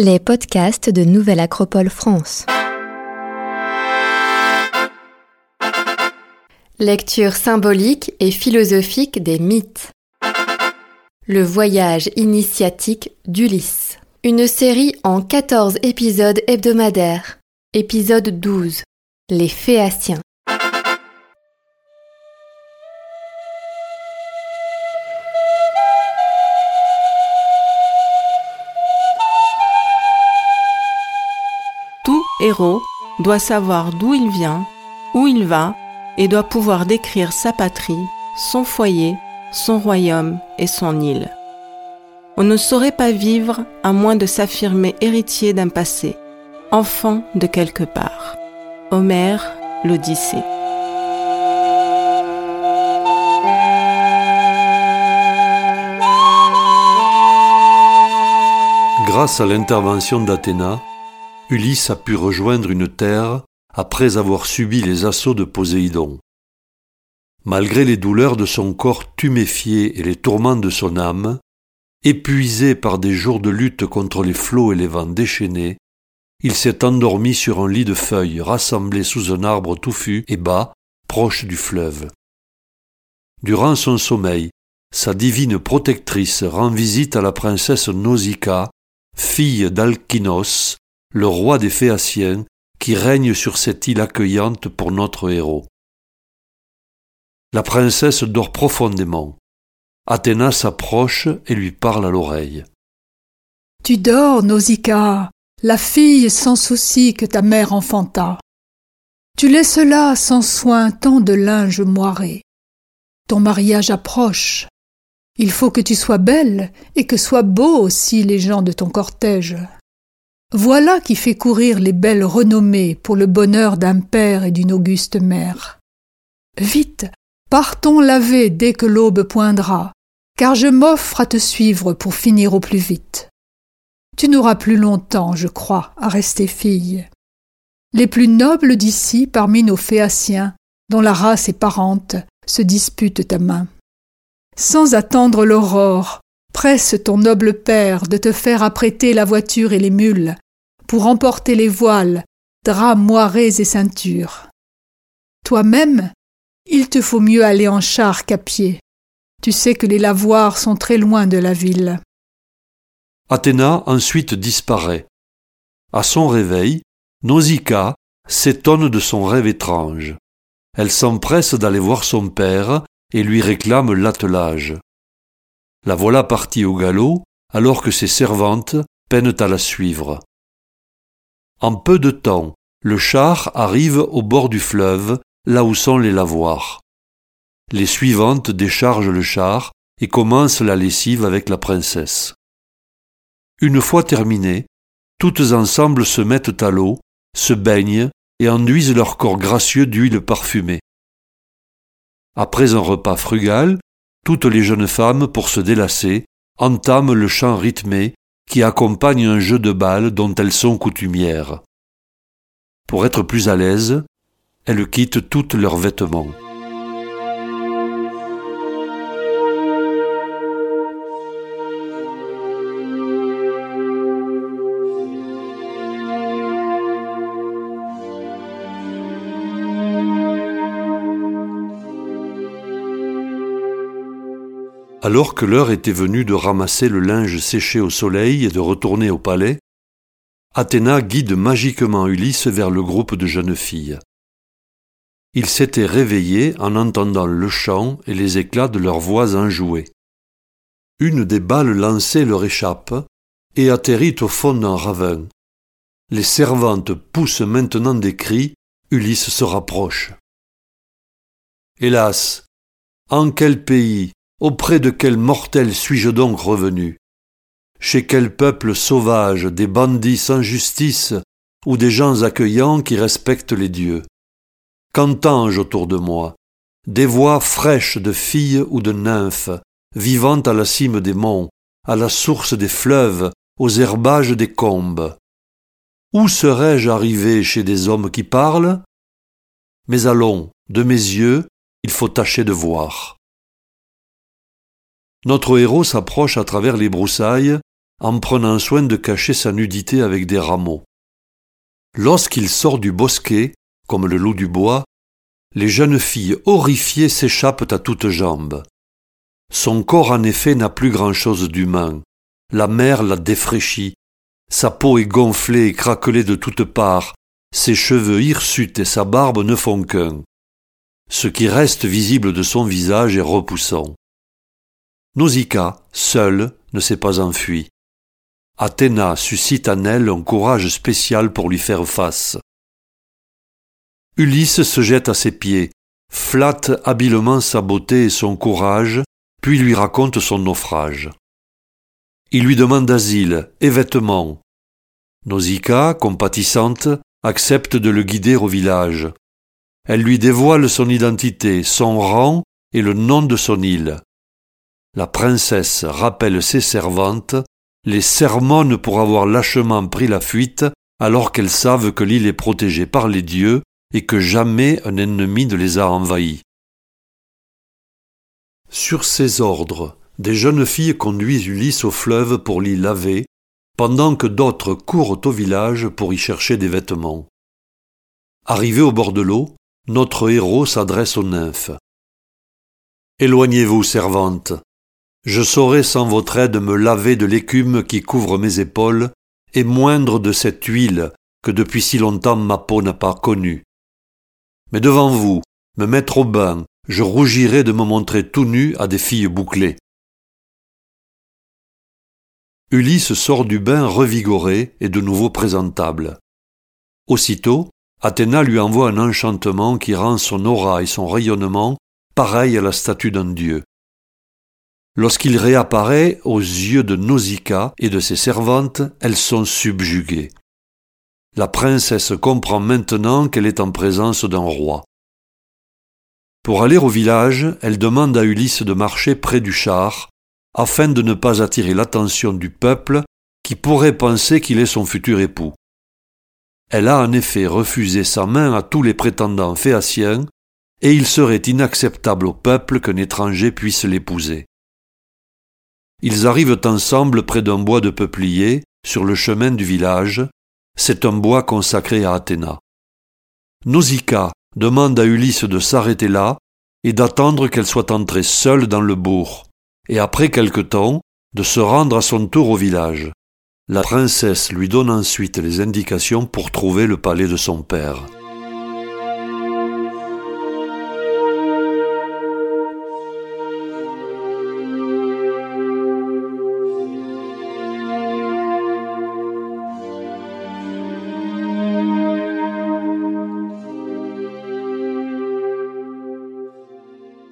Les podcasts de Nouvelle Acropole France. Lecture symbolique et philosophique des mythes. Le voyage initiatique d'Ulysse. Une série en 14 épisodes hebdomadaires. Épisode 12. Les Phéaciens. Héros doit savoir d'où il vient, où il va, et doit pouvoir décrire sa patrie, son foyer, son royaume et son île. On ne saurait pas vivre à moins de s'affirmer héritier d'un passé, enfant de quelque part. Homère, l'Odyssée. Grâce à l'intervention d'Athéna, Ulysse a pu rejoindre une terre après avoir subi les assauts de Poséidon. Malgré les douleurs de son corps tuméfié et les tourments de son âme, épuisé par des jours de lutte contre les flots et les vents déchaînés, il s'est endormi sur un lit de feuilles rassemblées sous un arbre touffu et bas, proche du fleuve. Durant son sommeil, sa divine protectrice rend visite à la princesse Nausicaa, fille d'Alkynos, le roi des Phéaciens, qui règne sur cette île accueillante pour notre héros. La princesse dort profondément. Athéna s'approche et lui parle à l'oreille. Tu dors, Nausicaa, la fille sans souci que ta mère enfanta. Tu laisses là sans soin tant de linge moiré. Ton mariage approche. Il faut que tu sois belle et que soient beaux aussi les gens de ton cortège. Voilà qui fait courir les belles renommées pour le bonheur d'un père et d'une auguste mère. Vite, partons laver dès que l'aube poindra, car je m'offre à te suivre pour finir au plus vite. Tu n'auras plus longtemps, je crois, à rester fille. Les plus nobles d'ici parmi nos Phéaciens, dont la race est parente, se disputent ta main. Sans attendre l'aurore, presse ton noble père de te faire apprêter la voiture et les mules, pour emporter les voiles, draps moirés et ceintures. Toi-même, il te faut mieux aller en char qu'à pied. Tu sais que les lavoirs sont très loin de la ville. Athéna ensuite disparaît. À son réveil, Nausicaa s'étonne de son rêve étrange. Elle s'empresse d'aller voir son père et lui réclame l'attelage. La voilà partie au galop, alors que ses servantes peinent à la suivre. En peu de temps, le char arrive au bord du fleuve, là où sont les lavoirs. Les suivantes déchargent le char et commencent la lessive avec la princesse. Une fois terminée, toutes ensemble se mettent à l'eau, se baignent et enduisent leur corps gracieux d'huile parfumée. Après un repas frugal, toutes les jeunes femmes, pour se délasser, entament le chant rythmé qui accompagne un jeu de balles dont elles sont coutumières. Pour être plus à l'aise, elles quittent tous leurs vêtements. Alors que l'heure était venue de ramasser le linge séché au soleil et de retourner au palais, Athéna guide magiquement Ulysse vers le groupe de jeunes filles. Il s'était réveillé en entendant le chant et les éclats de leurs voix enjouées. Une des balles lancées leur échappe et atterrit au fond d'un ravin. Les servantes poussent maintenant des cris, Ulysse se rapproche. Hélas, en quel pays Auprès de quel mortel suis-je donc revenu? Chez quel peuple sauvage, des bandits sans justice, ou des gens accueillants qui respectent les dieux? Qu'entends-je autour de moi? Des voix fraîches de filles ou de nymphes, vivant à la cime des monts, à la source des fleuves, aux herbages des combes. Où serais-je arrivé chez des hommes qui parlent? Mais allons, de mes yeux, il faut tâcher de voir. Notre héros s'approche à travers les broussailles en prenant soin de cacher sa nudité avec des rameaux. Lorsqu'il sort du bosquet, comme le loup du bois, les jeunes filles horrifiées s'échappent à toutes jambes. Son corps en effet n'a plus grand-chose d'humain. La mer l'a défraîchi. Sa peau est gonflée et craquelée de toutes parts. Ses cheveux hirsutes et sa barbe ne font qu'un. Ce qui reste visible de son visage est repoussant. Nausicaa, seule, ne s'est pas enfuie. Athéna suscite en elle un courage spécial pour lui faire face. Ulysse se jette à ses pieds, flatte habilement sa beauté et son courage, puis lui raconte son naufrage. Il lui demande asile et vêtements. Nausicaa, compatissante, accepte de le guider au village. Elle lui dévoile son identité, son rang et le nom de son île. La princesse rappelle ses servantes, les sermonne pour avoir lâchement pris la fuite alors qu'elles savent que l'île est protégée par les dieux et que jamais un ennemi ne les a envahis. Sur ces ordres, des jeunes filles conduisent Ulysse au fleuve pour l'y laver, pendant que d'autres courent au village pour y chercher des vêtements. Arrivé au bord de l'eau, notre héros s'adresse aux nymphes. Éloignez-vous, servantes. Je saurai sans votre aide me laver de l'écume qui couvre mes épaules et moindre de cette huile que depuis si longtemps ma peau n'a pas connue. Mais devant vous, me mettre au bain, je rougirai de me montrer tout nu à des filles bouclées. Ulysse sort du bain revigoré et de nouveau présentable. Aussitôt, Athéna lui envoie un enchantement qui rend son aura et son rayonnement pareils à la statue d'un dieu. Lorsqu'il réapparaît aux yeux de Nausicaa et de ses servantes, elles sont subjuguées. La princesse comprend maintenant qu'elle est en présence d'un roi. Pour aller au village, elle demande à Ulysse de marcher près du char, afin de ne pas attirer l'attention du peuple qui pourrait penser qu'il est son futur époux. Elle a en effet refusé sa main à tous les prétendants phéaciens, et il serait inacceptable au peuple qu'un étranger puisse l'épouser. Ils arrivent ensemble près d'un bois de peuplier, sur le chemin du village, c'est un bois consacré à Athéna. Nausicaa demande à Ulysse de s'arrêter là et d'attendre qu'elle soit entrée seule dans le bourg, et après quelque temps, de se rendre à son tour au village. La princesse lui donne ensuite les indications pour trouver le palais de son père.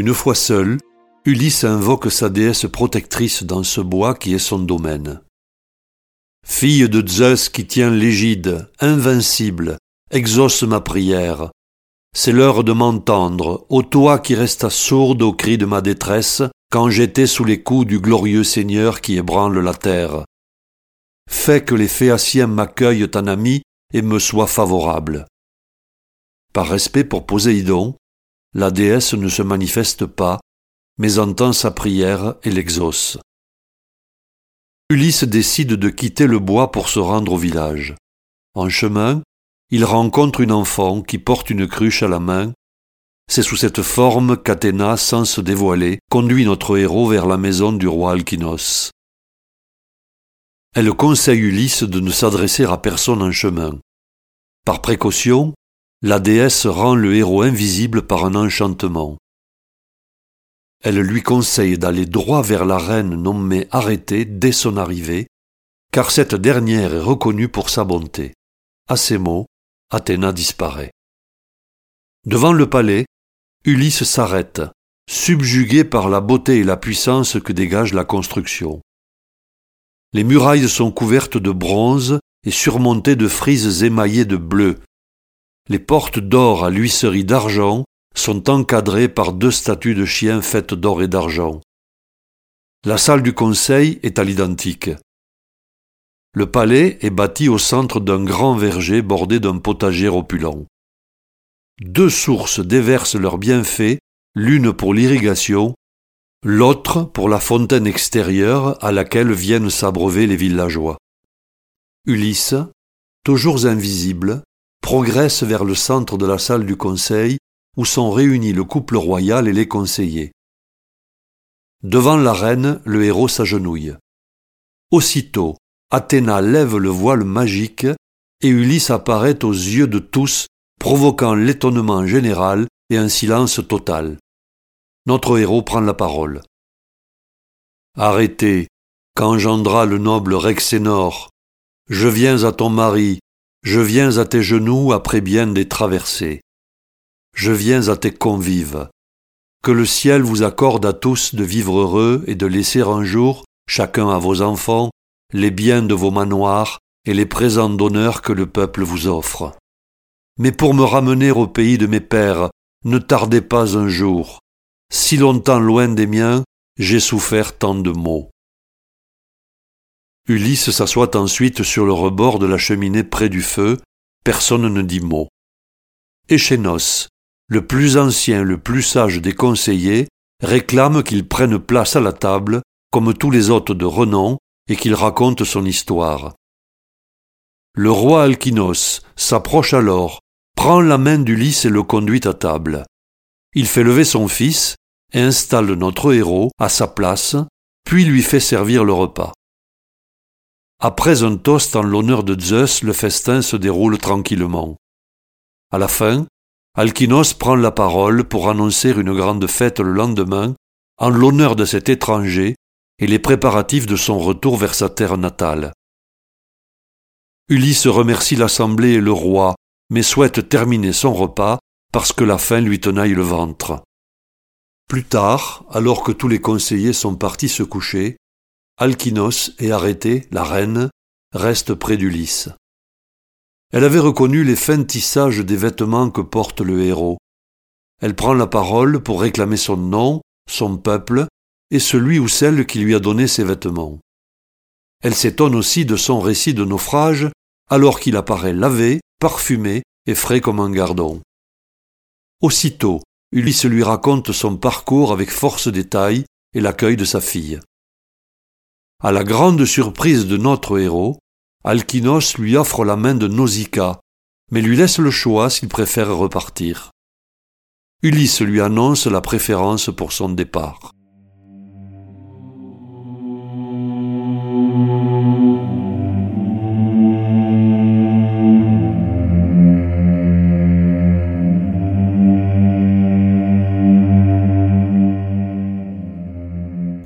Une fois seul, Ulysse invoque sa déesse protectrice dans ce bois qui est son domaine. Fille de Zeus qui tient l'égide, invincible, exauce ma prière. C'est l'heure de m'entendre, ô toi qui restas sourde au cri de ma détresse, quand j'étais sous les coups du glorieux Seigneur qui ébranle la terre. Fais que les Phéaciens m'accueillent en ami et me soient favorables. Par respect pour Poséidon, la déesse ne se manifeste pas, mais entend sa prière et l'exauce. Ulysse décide de quitter le bois pour se rendre au village. En chemin, il rencontre une enfant qui porte une cruche à la main. C'est sous cette forme qu'Athéna, sans se dévoiler, conduit notre héros vers la maison du roi Alkinos. Elle conseille Ulysse de ne s'adresser à personne en chemin. Par précaution, la déesse rend le héros invisible par un enchantement. Elle lui conseille d'aller droit vers la reine nommée Arrêtée dès son arrivée, car cette dernière est reconnue pour sa bonté. À ces mots, Athéna disparaît. Devant le palais, Ulysse s'arrête, subjugué par la beauté et la puissance que dégage la construction. Les murailles sont couvertes de bronze et surmontées de frises émaillées de bleu, les portes d'or à l'huisserie d'argent sont encadrées par deux statues de chiens faites d'or et d'argent. La salle du conseil est à l'identique. Le palais est bâti au centre d'un grand verger bordé d'un potager opulent. Deux sources déversent leurs bienfaits, l'une pour l'irrigation, l'autre pour la fontaine extérieure à laquelle viennent s'abreuver les villageois. Ulysse, toujours invisible, progresse vers le centre de la salle du conseil où sont réunis le couple royal et les conseillers. Devant la reine, le héros s'agenouille. Aussitôt, Athéna lève le voile magique et Ulysse apparaît aux yeux de tous, provoquant l'étonnement général et un silence total. Notre héros prend la parole. Arrêtez, qu'engendra le noble Rexénor. Je viens à ton mari, je viens à tes genoux après bien des traversées. Je viens à tes convives. Que le ciel vous accorde à tous de vivre heureux et de laisser un jour, chacun à vos enfants, les biens de vos manoirs et les présents d'honneur que le peuple vous offre. Mais pour me ramener au pays de mes pères, ne tardez pas un jour. Si longtemps loin des miens, j'ai souffert tant de maux. Ulysse s'assoit ensuite sur le rebord de la cheminée près du feu, personne ne dit mot. Échénos, le plus ancien, le plus sage des conseillers, réclame qu'il prenne place à la table, comme tous les hôtes de renom, et qu'il raconte son histoire. Le roi Alkinos s'approche alors, prend la main d'Ulysse et le conduit à table. Il fait lever son fils installe notre héros à sa place, puis lui fait servir le repas. Après un toast en l'honneur de Zeus, le festin se déroule tranquillement. À la fin, Alkinos prend la parole pour annoncer une grande fête le lendemain en l'honneur de cet étranger et les préparatifs de son retour vers sa terre natale. Ulysse remercie l'assemblée et le roi, mais souhaite terminer son repas parce que la faim lui tenaille le ventre. Plus tard, alors que tous les conseillers sont partis se coucher, Alkinos et arrêté, la reine, reste près d'Ulysse. Elle avait reconnu les fins tissages des vêtements que porte le héros. Elle prend la parole pour réclamer son nom, son peuple, et celui ou celle qui lui a donné ses vêtements. Elle s'étonne aussi de son récit de naufrage, alors qu'il apparaît lavé, parfumé et frais comme un gardon. Aussitôt, Ulysse lui raconte son parcours avec force détail et l'accueil de sa fille. À la grande surprise de notre héros, Alkinos lui offre la main de Nausicaa, mais lui laisse le choix s'il préfère repartir. Ulysse lui annonce la préférence pour son départ.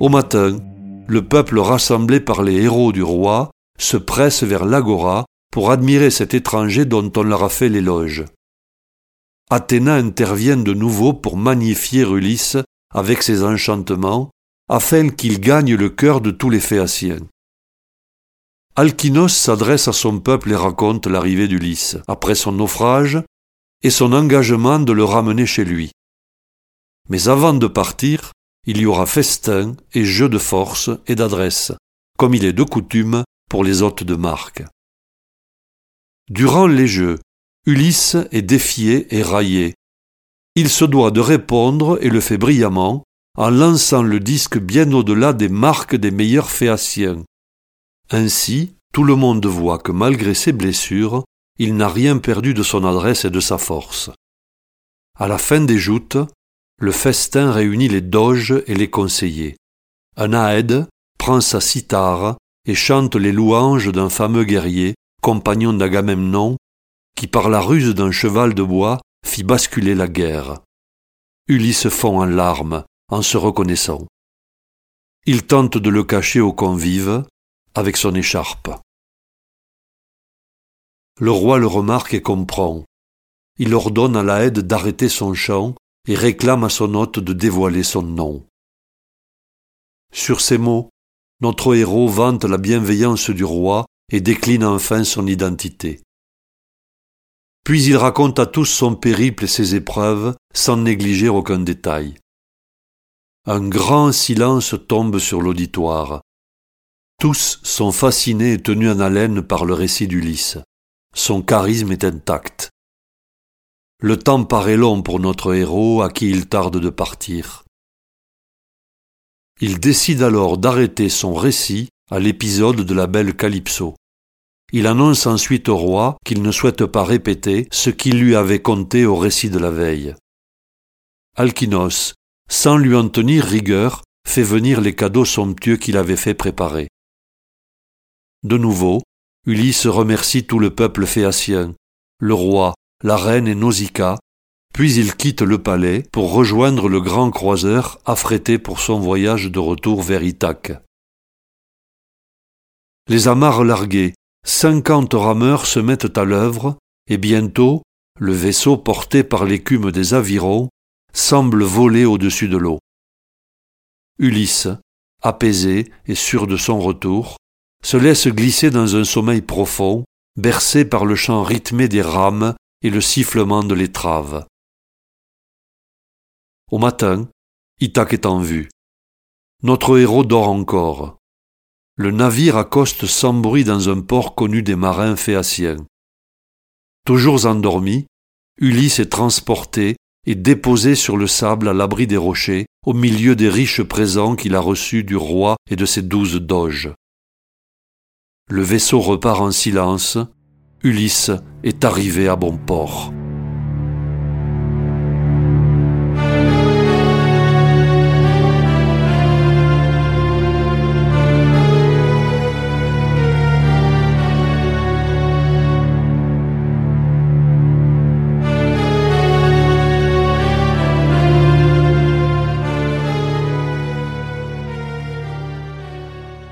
Au matin, le peuple rassemblé par les héros du roi se pressent vers l'agora pour admirer cet étranger dont on leur a fait l'éloge. Athéna intervient de nouveau pour magnifier Ulysse avec ses enchantements, afin qu'il gagne le cœur de tous les Phéaciens. Alkinos s'adresse à son peuple et raconte l'arrivée d'Ulysse, après son naufrage, et son engagement de le ramener chez lui. Mais avant de partir, il y aura festin et jeu de force et d'adresse, comme il est de coutume pour les hôtes de marque. Durant les jeux, Ulysse est défié et raillé. Il se doit de répondre et le fait brillamment en lançant le disque bien au-delà des marques des meilleurs phéaciens. Ainsi, tout le monde voit que malgré ses blessures, il n'a rien perdu de son adresse et de sa force. À la fin des joutes, le festin réunit les doges et les conseillers. Un aède prend sa cithare et chante les louanges d'un fameux guerrier, compagnon d'Agamemnon, qui par la ruse d'un cheval de bois fit basculer la guerre. Ulysse fond en larmes en se reconnaissant. Il tente de le cacher aux convives avec son écharpe. Le roi le remarque et comprend. Il ordonne à la d'arrêter son chant et réclame à son hôte de dévoiler son nom. Sur ces mots, notre héros vante la bienveillance du roi et décline enfin son identité. Puis il raconte à tous son périple et ses épreuves sans négliger aucun détail. Un grand silence tombe sur l'auditoire. Tous sont fascinés et tenus en haleine par le récit d'Ulysse. Son charisme est intact. Le temps paraît long pour notre héros à qui il tarde de partir. Il décide alors d'arrêter son récit à l'épisode de la belle Calypso. Il annonce ensuite au roi qu'il ne souhaite pas répéter ce qu'il lui avait conté au récit de la veille. Alkinos, sans lui en tenir rigueur, fait venir les cadeaux somptueux qu'il avait fait préparer. De nouveau, Ulysse remercie tout le peuple phéacien, le roi, la reine et Nausicaa, puis il quitte le palais pour rejoindre le grand croiseur affrété pour son voyage de retour vers Ithaque. Les amarres larguées, cinquante rameurs se mettent à l'œuvre, et bientôt, le vaisseau porté par l'écume des avirons semble voler au-dessus de l'eau. Ulysse, apaisé et sûr de son retour, se laisse glisser dans un sommeil profond, bercé par le chant rythmé des rames et le sifflement de l'étrave. Au matin, Ithaque est en vue. Notre héros dort encore. Le navire accoste sans bruit dans un port connu des marins phéaciens. Toujours endormi, Ulysse est transporté et déposé sur le sable à l'abri des rochers, au milieu des riches présents qu'il a reçus du roi et de ses douze doges. Le vaisseau repart en silence, Ulysse est arrivé à bon port.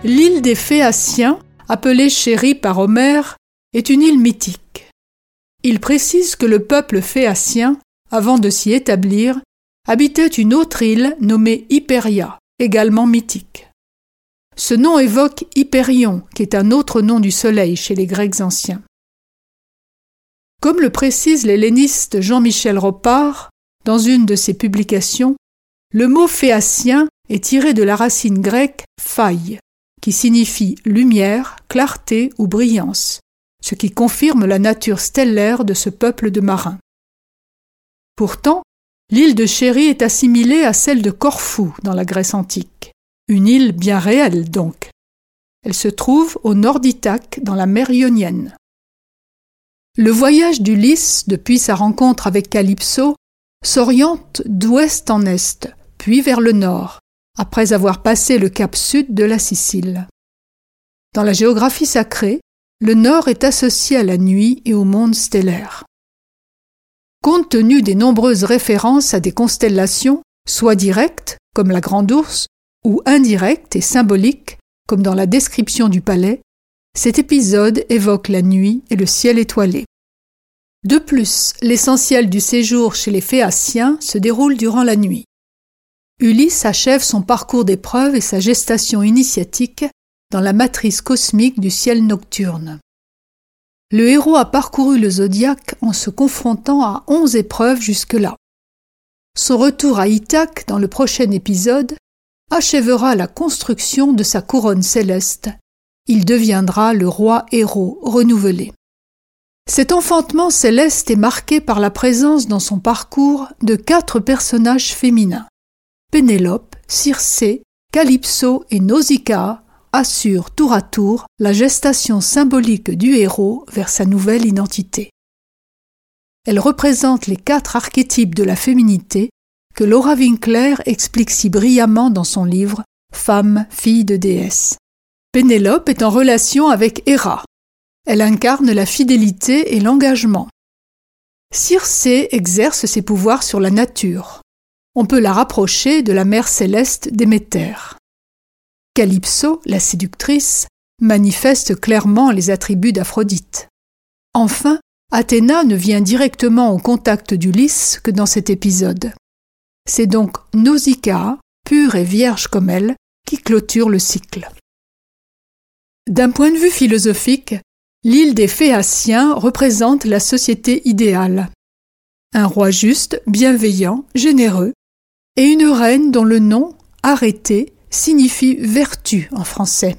L'île des Phéaciens, appelée Chérie par Homère, est une île mythique. Il précise que le peuple phéacien, avant de s'y établir, habitait une autre île nommée Hyperia, également mythique. Ce nom évoque Hyperion, qui est un autre nom du soleil chez les Grecs anciens. Comme le précise l'helléniste Jean-Michel Ropard dans une de ses publications, le mot phéacien est tiré de la racine grecque faille, qui signifie lumière, clarté ou brillance, ce qui confirme la nature stellaire de ce peuple de marins. Pourtant, l'île de Chéri est assimilée à celle de Corfou dans la Grèce antique, une île bien réelle donc. Elle se trouve au nord d'Ithaque dans la mer Ionienne. Le voyage d'Ulysse depuis sa rencontre avec Calypso s'oriente d'ouest en est, puis vers le nord, après avoir passé le cap sud de la Sicile. Dans la géographie sacrée, le nord est associé à la nuit et au monde stellaire. Compte tenu des nombreuses références à des constellations, soit directes, comme la Grande Ourse, ou indirectes et symboliques, comme dans la description du palais, cet épisode évoque la nuit et le ciel étoilé. De plus, l'essentiel du séjour chez les Phéaciens se déroule durant la nuit. Ulysse achève son parcours d'épreuves et sa gestation initiatique dans la matrice cosmique du ciel nocturne. Le héros a parcouru le zodiaque en se confrontant à onze épreuves jusque-là. Son retour à Ithaque dans le prochain épisode achèvera la construction de sa couronne céleste. Il deviendra le roi héros renouvelé. Cet enfantement céleste est marqué par la présence dans son parcours de quatre personnages féminins. Pénélope, Circé, Calypso et Nausicaa assurent tour à tour la gestation symbolique du héros vers sa nouvelle identité. Elles représentent les quatre archétypes de la féminité que Laura Winkler explique si brillamment dans son livre Femme, fille de déesse. Pénélope est en relation avec Héra. Elle incarne la fidélité et l'engagement. Circé exerce ses pouvoirs sur la nature on peut la rapprocher de la mère céleste Déméter. Calypso, la séductrice, manifeste clairement les attributs d'Aphrodite. Enfin, Athéna ne vient directement au contact d'Ulysse que dans cet épisode. C'est donc Nausicaa, pure et vierge comme elle, qui clôture le cycle. D'un point de vue philosophique, l'île des Phéaciens représente la société idéale. Un roi juste, bienveillant, généreux, et une reine dont le nom, arrêté, signifie vertu en français.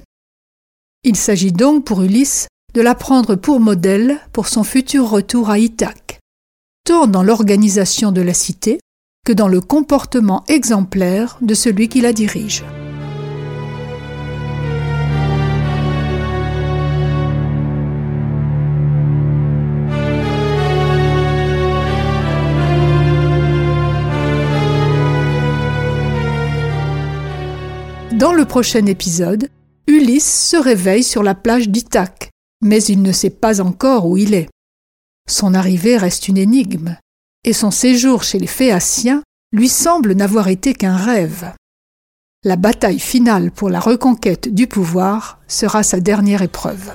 Il s'agit donc pour Ulysse de la prendre pour modèle pour son futur retour à Ithaque, tant dans l'organisation de la cité que dans le comportement exemplaire de celui qui la dirige. Prochain épisode, Ulysse se réveille sur la plage d'Ithaque, mais il ne sait pas encore où il est. Son arrivée reste une énigme, et son séjour chez les Phéaciens lui semble n'avoir été qu'un rêve. La bataille finale pour la reconquête du pouvoir sera sa dernière épreuve.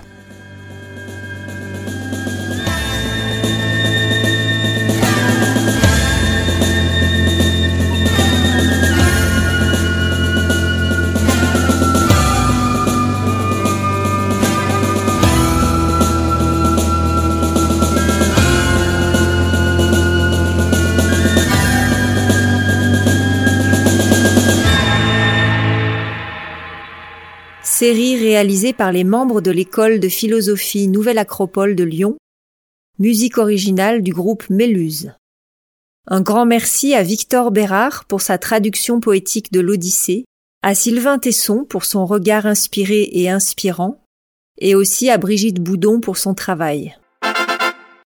Série réalisée par les membres de l'école de philosophie Nouvelle Acropole de Lyon, musique originale du groupe Méluse. Un grand merci à Victor Bérard pour sa traduction poétique de l'Odyssée, à Sylvain Tesson pour son regard inspiré et inspirant, et aussi à Brigitte Boudon pour son travail.